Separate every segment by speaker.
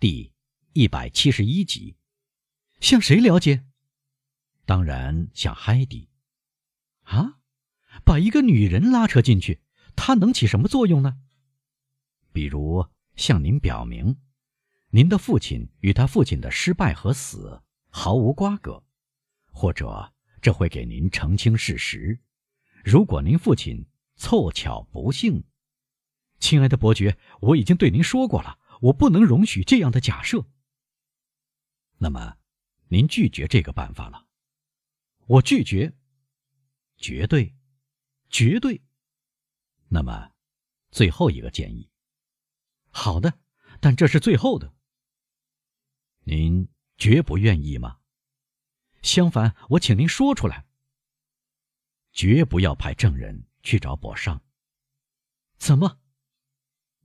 Speaker 1: 第一百七十一集。
Speaker 2: 向谁了解？
Speaker 1: 当然向海蒂。
Speaker 2: 啊，把一个女人拉扯进去，她能起什么作用呢？
Speaker 1: 比如向您表明，您的父亲与他父亲的失败和死毫无瓜葛，或者这会给您澄清事实。如果您父亲凑巧不幸，
Speaker 2: 亲爱的伯爵，我已经对您说过了，我不能容许这样的假设。
Speaker 1: 那么，您拒绝这个办法了？
Speaker 2: 我拒绝，
Speaker 1: 绝对，
Speaker 2: 绝对。
Speaker 1: 那么，最后一个建议。
Speaker 2: 好的，但这是最后的。
Speaker 1: 您绝不愿意吗？
Speaker 2: 相反，我请您说出来。
Speaker 1: 绝不要派证人去找博尚。
Speaker 2: 怎么？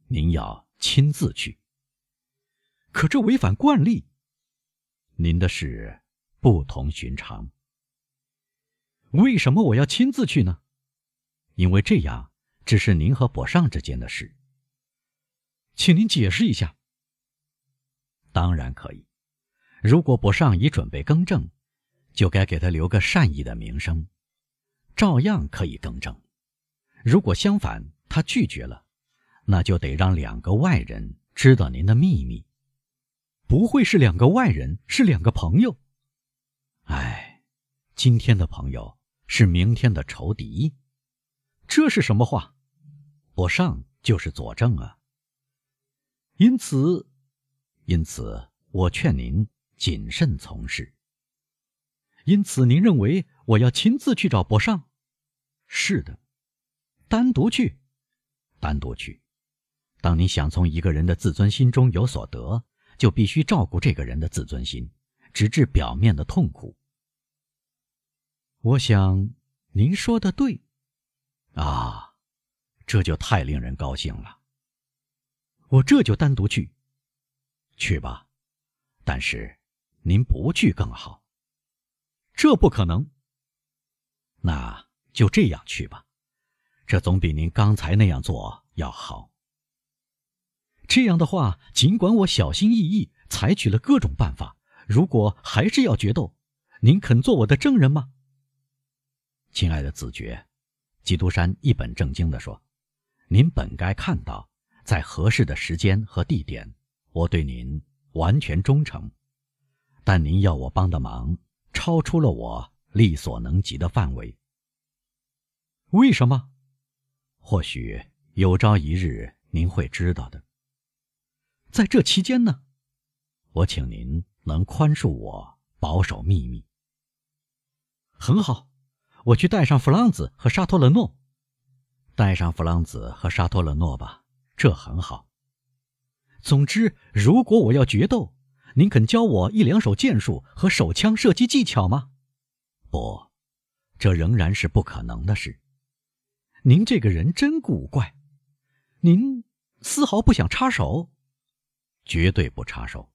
Speaker 1: 您要亲自去。
Speaker 2: 可这违反惯例。
Speaker 1: 您的事不同寻常。
Speaker 2: 为什么我要亲自去呢？
Speaker 1: 因为这样只是您和博尚之间的事。
Speaker 2: 请您解释一下。
Speaker 1: 当然可以。如果博尚已准备更正，就该给他留个善意的名声，照样可以更正。如果相反，他拒绝了，那就得让两个外人知道您的秘密。
Speaker 2: 不会是两个外人，是两个朋友。
Speaker 1: 哎，今天的朋友是明天的仇敌，
Speaker 2: 这是什么话？
Speaker 1: 博尚就是佐证啊。
Speaker 2: 因此，
Speaker 1: 因此，我劝您谨慎从事。
Speaker 2: 因此，您认为我要亲自去找博尚？
Speaker 1: 是的，
Speaker 2: 单独去，
Speaker 1: 单独去。当你想从一个人的自尊心中有所得，就必须照顾这个人的自尊心，直至表面的痛苦。
Speaker 2: 我想您说的对，
Speaker 1: 啊，这就太令人高兴了。
Speaker 2: 我这就单独去，
Speaker 1: 去吧。但是，您不去更好。
Speaker 2: 这不可能。
Speaker 1: 那就这样去吧，这总比您刚才那样做要好。
Speaker 2: 这样的话，尽管我小心翼翼采取了各种办法，如果还是要决斗，您肯做我的证人吗？
Speaker 1: 亲爱的子爵，基督山一本正经地说：“您本该看到。”在合适的时间和地点，我对您完全忠诚，但您要我帮的忙超出了我力所能及的范围。
Speaker 2: 为什么？
Speaker 1: 或许有朝一日您会知道的。
Speaker 2: 在这期间呢，
Speaker 1: 我请您能宽恕我保守秘密。
Speaker 2: 很好，我去带上弗朗兹和沙托勒诺，
Speaker 1: 带上弗朗兹和沙托勒诺吧。这很好。
Speaker 2: 总之，如果我要决斗，您肯教我一两手剑术和手枪射击技巧吗？
Speaker 1: 不，这仍然是不可能的事。
Speaker 2: 您这个人真古怪，您丝毫不想插手，
Speaker 1: 绝对不插手。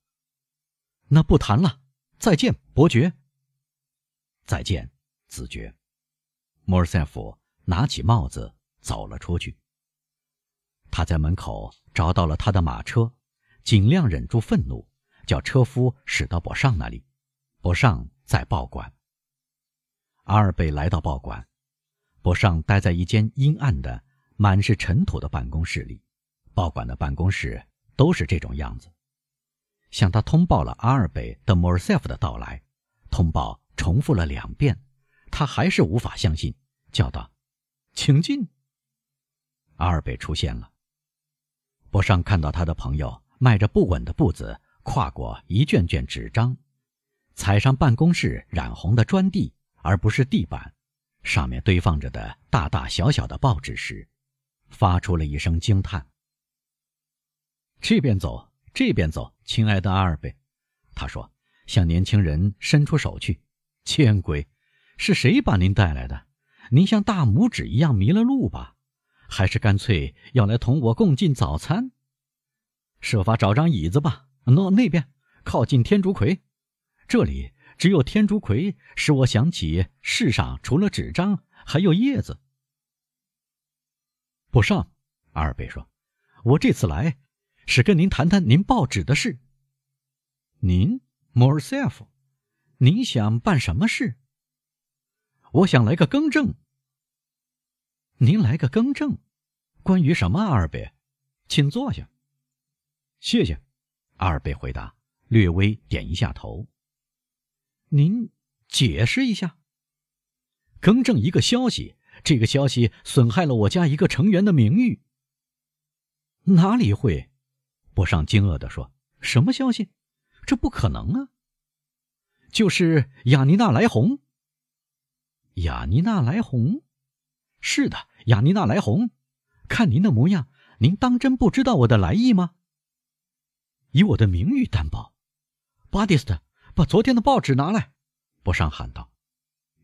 Speaker 2: 那不谈了，再见，伯爵。
Speaker 1: 再见，子爵。莫尔塞夫拿起帽子走了出去。他在门口找到了他的马车，尽量忍住愤怒，叫车夫驶到博尚那里。博尚在报馆。阿尔贝来到报馆，博尚待在一间阴暗的、满是尘土的办公室里。报馆的办公室都是这种样子。向他通报了阿尔贝的莫尔塞夫的到来，通报重复了两遍，他还是无法相信，叫道：“
Speaker 2: 请进。”
Speaker 1: 阿尔贝出现了。博尚看到他的朋友迈着不稳的步子跨过一卷卷纸张，踩上办公室染红的砖地，而不是地板，上面堆放着的大大小小的报纸时，发出了一声惊叹。这边走，这边走，亲爱的阿尔贝，他说，向年轻人伸出手去。见鬼，是谁把您带来的？您像大拇指一样迷了路吧？还是干脆要来同我共进早餐，设法找张椅子吧。喏，那边靠近天竺葵，这里只有天竺葵使我想起世上除了纸张还有叶子。
Speaker 2: 不上，阿尔贝说：“我这次来是跟您谈谈您报纸的事。您，，Morsef，，您想办什么事？我想来个更正。您来个更正，关于什么？阿尔贝，请坐下。谢谢，阿尔贝回答，略微点一下头。您解释一下。更正一个消息，这个消息损害了我家一个成员的名誉。哪里会？博尚惊愕地说：“什么消息？这不可能啊！”就是雅尼娜来红。雅尼娜来红，是的，雅尼娜来红。看您的模样，您当真不知道我的来意吗？以我的名誉担保，巴蒂斯特，把昨天的报纸拿来！博尚喊道：“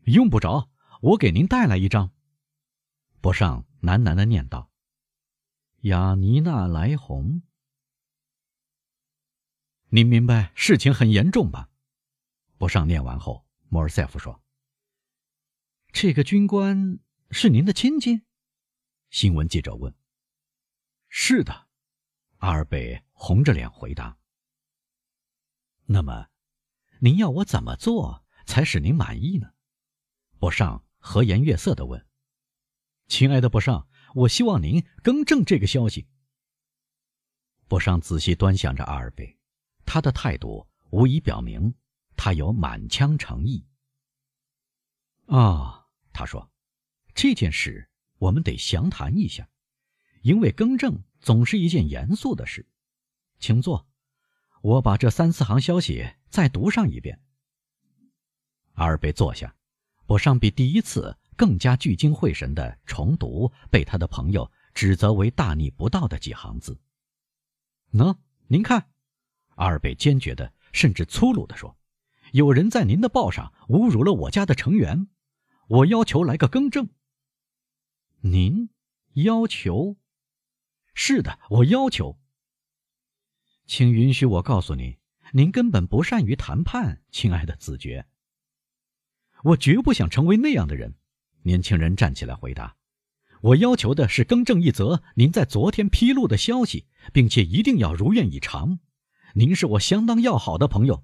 Speaker 2: 用不着。”我给您带来一张。博尚喃喃的念道：“雅尼娜莱红。”您明白事情很严重吧？博尚念完后，莫尔塞夫说：“这个军官是您的亲戚？”新闻记者问。“是的。”阿尔贝红着脸回答。“那么，您要我怎么做才使您满意呢？”博尚。和颜悦色的问：“亲爱的博尚，我希望您更正这个消息。”博尚仔细端详着阿尔贝，他的态度无疑表明他有满腔诚意。啊，他说：“这件事我们得详谈一下，因为更正总是一件严肃的事。请坐，我把这三四行消息再读上一遍。”阿尔贝坐下。我尚比第一次更加聚精会神地重读被他的朋友指责为大逆不道的几行字。喏，您看，阿尔贝坚决的，甚至粗鲁地说：“有人在您的报上侮辱了我家的成员，我要求来个更正。”您要求？是的，我要求。请允许我告诉您，您根本不善于谈判，亲爱的子爵。我绝不想成为那样的人。年轻人站起来回答：“我要求的是更正一则您在昨天披露的消息，并且一定要如愿以偿。您是我相当要好的朋友。”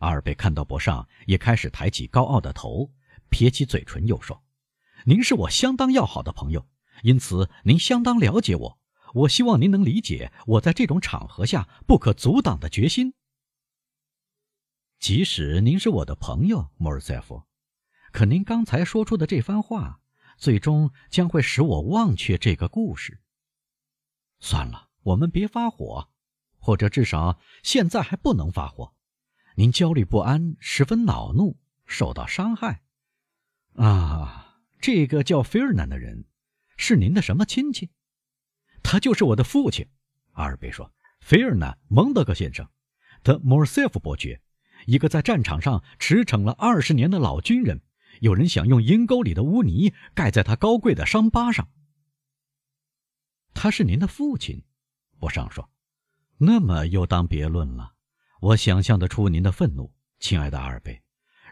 Speaker 2: 阿尔贝看到博尚也开始抬起高傲的头，撇起嘴唇，又说：“您是我相当要好的朋友，因此您相当了解我。我希望您能理解我在这种场合下不可阻挡的决心。即使您是我的朋友，莫尔塞夫。”可您刚才说出的这番话，最终将会使我忘却这个故事。算了，我们别发火，或者至少现在还不能发火。您焦虑不安，十分恼怒，受到伤害。啊，这个叫菲尔南的人，是您的什么亲戚？他就是我的父亲。阿尔贝说：“菲尔南·蒙德格先生，的莫尔塞夫伯爵，一个在战场上驰骋了二十年的老军人。”有人想用阴沟里的污泥盖在他高贵的伤疤上。他是您的父亲，博尚说。那么又当别论了。我想象得出您的愤怒，亲爱的阿尔贝。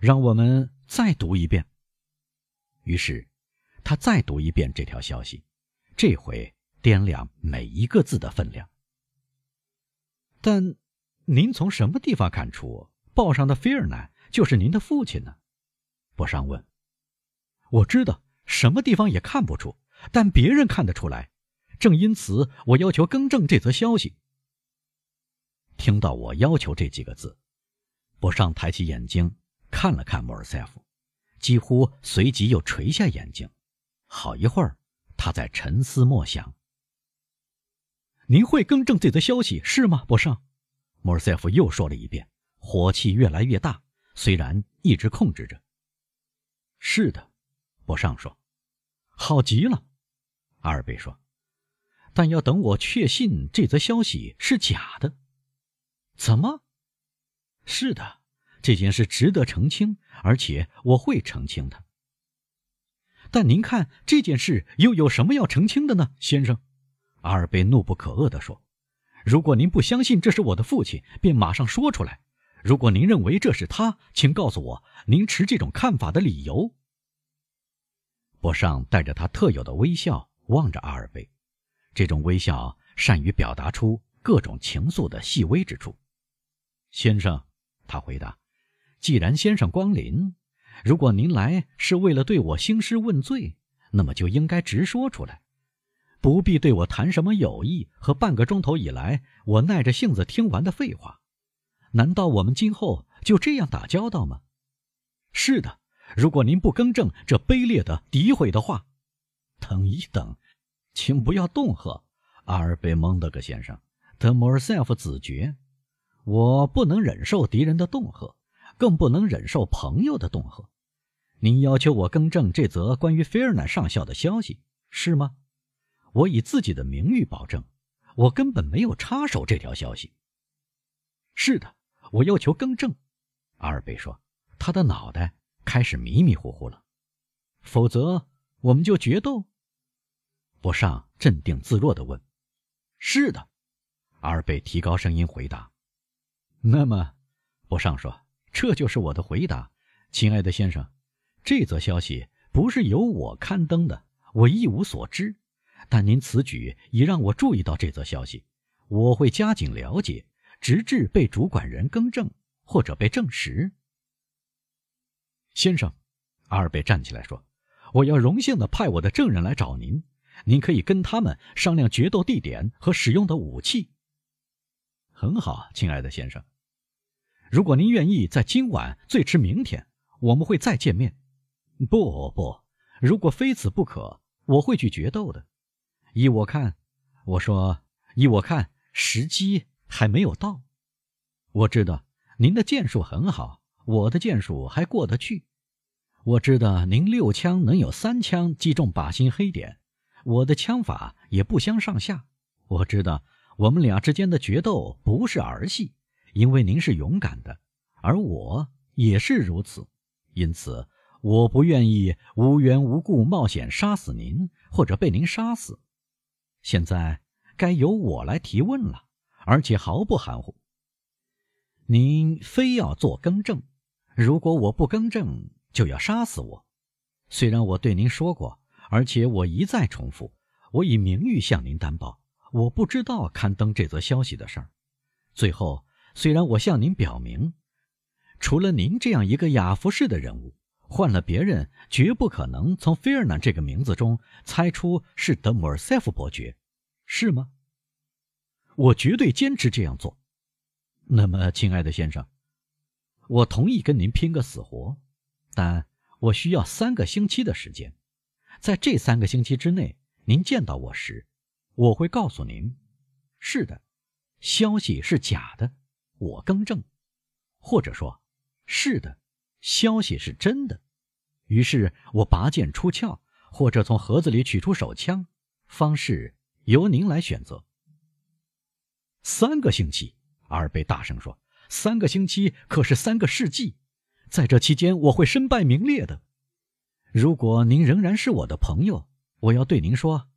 Speaker 2: 让我们再读一遍。于是，他再读一遍这条消息，这回掂量每一个字的分量。但，您从什么地方看出报上的菲尔南就是您的父亲呢？博尚问：“我知道什么地方也看不出，但别人看得出来。正因此，我要求更正这则消息。”听到“我要求”这几个字，博尚抬起眼睛看了看莫尔塞夫，几乎随即又垂下眼睛。好一会儿，他在沉思默想。“您会更正这则消息是吗，博尚？”莫尔塞夫又说了一遍，火气越来越大，虽然一直控制着。是的，博尚说：“好极了。”阿尔贝说：“但要等我确信这则消息是假的。”怎么？是的，这件事值得澄清，而且我会澄清的。但您看，这件事又有什么要澄清的呢，先生？”阿尔贝怒不可遏地说：“如果您不相信这是我的父亲，便马上说出来。”如果您认为这是他，请告诉我您持这种看法的理由。博尚带着他特有的微笑望着阿尔贝，这种微笑善于表达出各种情愫的细微之处。先生，
Speaker 1: 他回答：“既然先生光临，如果您来是为了对我兴师问罪，那么就应该直说出来，不必对我谈什么友谊和半个钟头以来我耐着性子听完的废话。难道我们今后就这样打交道吗？是的，如果您不更正这卑劣的诋毁的话，等一等，请不要恫吓，阿尔贝蒙德格先生，德莫尔塞夫子爵。”我不能忍受敌人的恫吓，更不能忍受朋友的恫吓。您要求我更正这则关于菲尔南上校的消息，是吗？我以自己的名誉保证，我根本没有插手这条消息。是的，我要求更正。阿尔贝说，他的脑袋开始迷迷糊糊了。否则，我们就决斗。博尚镇定自若地问：“是的。”阿尔贝提高声音回答。那么，博尚说：“这就是我的回答，亲爱的先生。这则消息不是由我刊登的，我一无所知。但您此举已让我注意到这则消息，我会加紧了解，直至被主管人更正或者被证实。”先生，阿尔贝站起来说：“我要荣幸地派我的证人来找您，您可以跟他们商量决斗地点和使用的武器。”很好，亲爱的先生。如果您愿意在今晚，最迟明天，我们会再见面。不不，如果非此不可，我会去决斗的。依我看，我说，依我看，时机还没有到。我知道您的剑术很好，我的剑术还过得去。我知道您六枪能有三枪击中靶心黑点，我的枪法也不相上下。我知道。我们俩之间的决斗不是儿戏，因为您是勇敢的，而我也是如此，因此我不愿意无缘无故冒险杀死您，或者被您杀死。现在该由我来提问了，而且毫不含糊。您非要做更正，如果我不更正，就要杀死我。虽然我对您说过，而且我一再重复，我以名誉向您担保。我不知道刊登这则消息的事儿。最后，虽然我向您表明，除了您这样一个雅服式的人物，换了别人绝不可能从菲尔南这个名字中猜出是德莫尔塞夫伯爵，是吗？我绝对坚持这样做。那么，亲爱的先生，我同意跟您拼个死活，但我需要三个星期的时间。在这三个星期之内，您见到我时。我会告诉您，是的，消息是假的，我更正；或者说，是的，消息是真的。于是我拔剑出鞘，或者从盒子里取出手枪，方式由您来选择。三个星期，阿尔贝大声说：“三个星期可是三个世纪，在这期间我会身败名裂的。如果您仍然是我的朋友，我要对您说。”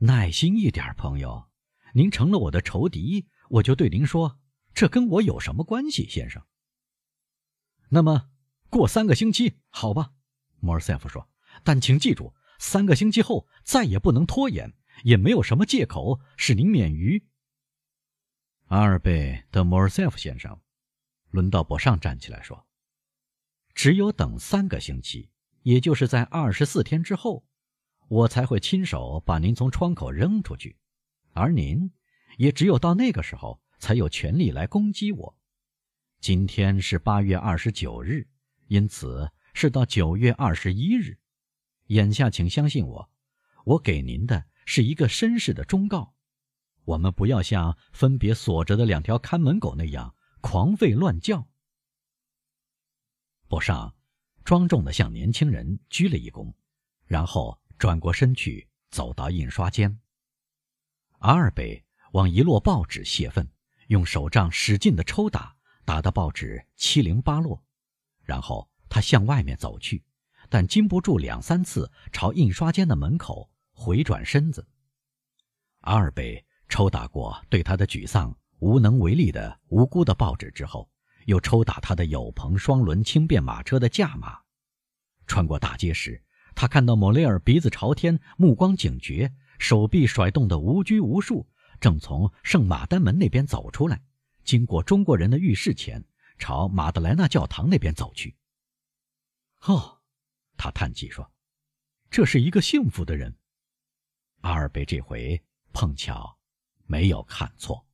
Speaker 1: 耐心一点，朋友。您成了我的仇敌，我就对您说：“这跟我有什么关系，先生？”那么，过三个星期，好吧，莫尔塞夫说。但请记住，三个星期后再也不能拖延，也没有什么借口使您免于。阿尔贝德莫尔塞夫先生，轮到博尚站起来说：“只有等三个星期，也就是在二十四天之后。”我才会亲手把您从窗口扔出去，而您也只有到那个时候才有权利来攻击我。今天是八月二十九日，因此是到九月二十一日。眼下，请相信我，我给您的是一个绅士的忠告：我们不要像分别锁着的两条看门狗那样狂吠乱叫。博尚庄重地向年轻人鞠了一躬，然后。转过身去，走到印刷间。阿尔贝往一摞报纸泄愤，用手杖使劲地抽打，打得报纸七零八落。然后他向外面走去，但禁不住两三次朝印刷间的门口回转身子。阿尔贝抽打过对他的沮丧无能为力的无辜的报纸之后，又抽打他的有棚双轮轻便马车的驾马。穿过大街时。他看到莫雷尔鼻子朝天，目光警觉，手臂甩动的无拘无束，正从圣马丹门那边走出来，经过中国人的浴室前，朝马德莱纳教堂那边走去。
Speaker 2: 哦，他叹气说：“这是一个幸福的人。”
Speaker 1: 阿尔贝这回碰巧没有看错。